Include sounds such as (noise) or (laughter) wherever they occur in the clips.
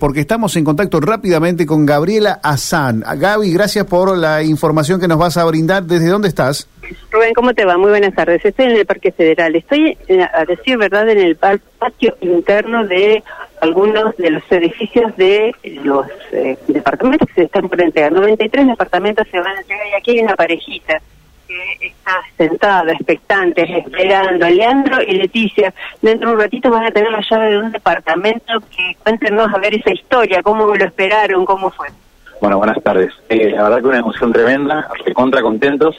porque estamos en contacto rápidamente con Gabriela Azán. Gaby, gracias por la información que nos vas a brindar. ¿Desde dónde estás? Rubén, ¿cómo te va? Muy buenas tardes. Estoy en el Parque Federal. Estoy, eh, a decir verdad, en el patio interno de algunos de los edificios de los eh, departamentos que se están por entregar. 93 departamentos se van a entregar y aquí hay una parejita que está sentada, expectante, esperando. Leandro y Leticia, dentro de un ratito van a tener la llave de un departamento que cuéntenos a ver esa historia, cómo lo esperaron, cómo fue. Bueno, buenas tardes. Eh, la verdad que una emoción tremenda, contra contentos.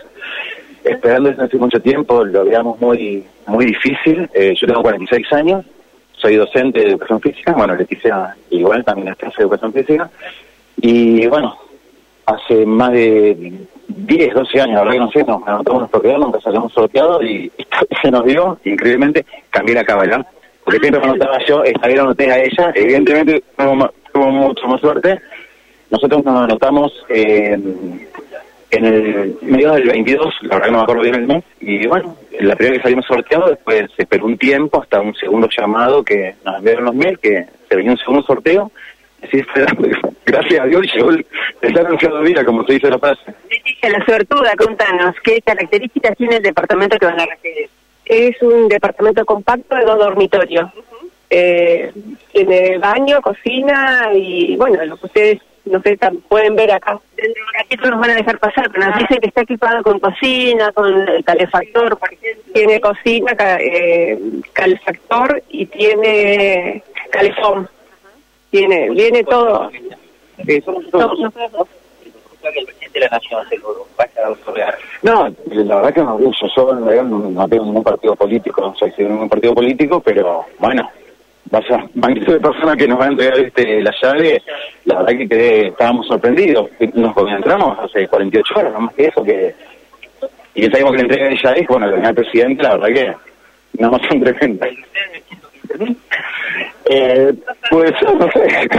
Esperando desde hace mucho tiempo, lo veíamos muy muy difícil. Eh, yo tengo 46 años, soy docente de educación física, bueno, Leticia igual también está en educación física. Y bueno, hace más de 10, 12 años, la verdad que no sé, nos anotamos nuestro quedar, nunca salíamos sorteado y (laughs) se nos dio, increíblemente, cambié la cámara. Porque siempre me anotaba yo, esta vez la anoté a ella, evidentemente tuvo, mucho más suerte. Nosotros nos anotamos en, en el medio del 22, la verdad que no me acuerdo bien el mes, y bueno, la primera que salimos sorteados, después se esperó un tiempo hasta un segundo llamado que nos enviaron los mails, que se venía un segundo sorteo, Sí, gracias a Dios llegó el, está anunciado día, como se dice la frase. Leticia, la suertuda, contanos, ¿qué características tiene el departamento que van a recibir? Es un departamento compacto de dos dormitorios. eh, tiene baño, cocina y, bueno, lo que ustedes no sé, pueden ver acá. Dentro de nos van a dejar pasar, pero nos dicen que está equipado con cocina, con calefactor, por ejemplo. Tiene cocina, eh, calefactor y tiene calefón tiene, viene todo. Somos todos. El presidente de la Nación se lo vaya a No, la verdad que no, yo, yo no, no tengo ningún partido político, no soy de ningún partido político, pero bueno, vaya, magnitud de personas que nos van a entregar este, la llave, la verdad que quedé, estábamos sorprendidos. Nos entramos hace 48 horas, no más que eso, que y que sabemos que la entrega de llave, bueno, el presidente, la verdad que nada más son tremendas. Eh, pues no (laughs) sé.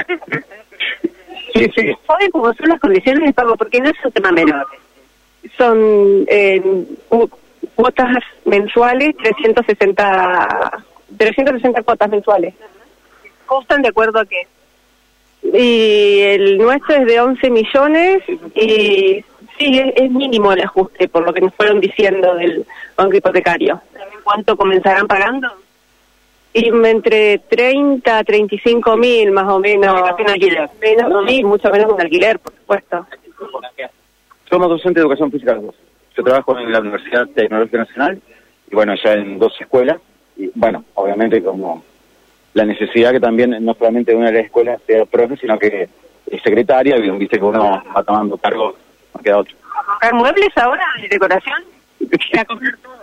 sí, sí. ¿Saben cómo son las condiciones de pago? Porque no es un tema menor. Son eh, cuotas mensuales, 360, 360 cuotas mensuales. ¿Costan de acuerdo a qué? Y el nuestro es de 11 millones y sí, es, mínimo el ajuste, por lo que nos fueron diciendo del banco hipotecario. ¿Cuánto comenzarán pagando? Y entre 30 a 35 mil más o menos. un alquiler. Menos, sí, mucho menos un alquiler, por supuesto. Somos docentes de educación física los dos. Yo trabajo en la Universidad Tecnológica Nacional y bueno, ya en dos escuelas. Y bueno, obviamente como la necesidad que también no solamente una de las escuelas sea profe, sino que es secretaria, viste que uno va tomando cargo, no queda otro. ¿A comprar muebles ahora de decoración? (laughs) Comprar todo.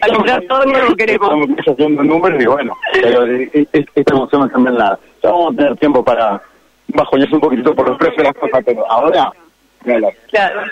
A comprar todo lo que queremos. Estamos haciendo números y bueno, pero esta emoción también la... Ya vamos a tener tiempo para bajoñarse un poquito por los precios de las cosas, pero ahora... Claro.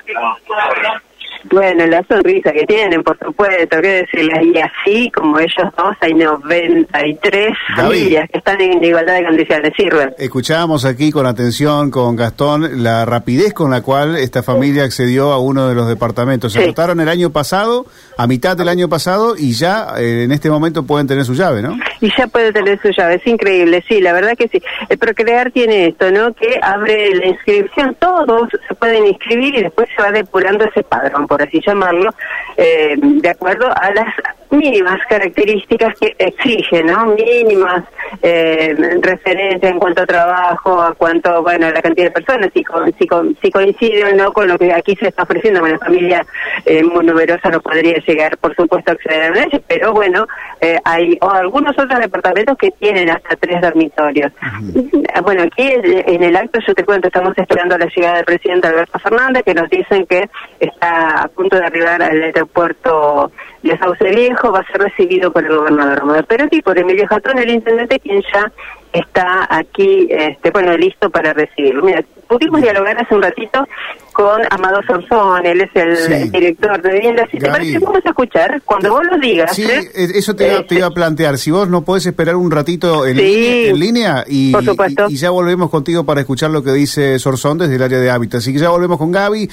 Bueno, la sonrisa que tienen, por supuesto, qué decirles, y así como ellos dos, hay 93 familias que están en igualdad de condiciones, sirven. Escuchábamos aquí con atención con Gastón la rapidez con la cual esta familia accedió a uno de los departamentos. Se votaron el año pasado, a mitad del año pasado, y ya eh, en este momento pueden tener su llave, ¿no? Y ya puede tener su llave, es increíble, sí, la verdad que sí. El Procrear tiene esto, ¿no? Que abre la inscripción, todos se pueden inscribir y después se va depurando ese padrón por así llamarlo, eh, de acuerdo a las mínimas características que exige, ¿no? Mínimas eh, referencias en cuanto a trabajo, a cuanto, bueno, a la cantidad de personas, si, si, si coincide o no con lo que aquí se está ofreciendo, una familia eh, muy numerosa no podría llegar, por supuesto, a acceder a la pero bueno, eh, hay algunos otros departamentos que tienen hasta tres dormitorios. Bueno, aquí en el acto yo te cuento, estamos esperando la llegada del presidente Alberto Fernández, que nos dicen que está punto de arribar al aeropuerto de Sauce Viejo, va a ser recibido por el gobernador Perotti, por Emilio Jatón, el intendente, quien ya está aquí, este, bueno, listo para recibirlo. Mira, pudimos dialogar hace un ratito con Amado Sorzón, él es el director de vivienda. Si te parece, vamos a escuchar cuando vos lo digas. Sí, ¿eh? eso te, iba, a plantear. Si vos no podés esperar un ratito en, línea, y, y, ya volvemos contigo para escuchar lo que dice Sorzón desde el área de hábitat. Así que ya volvemos con Gaby.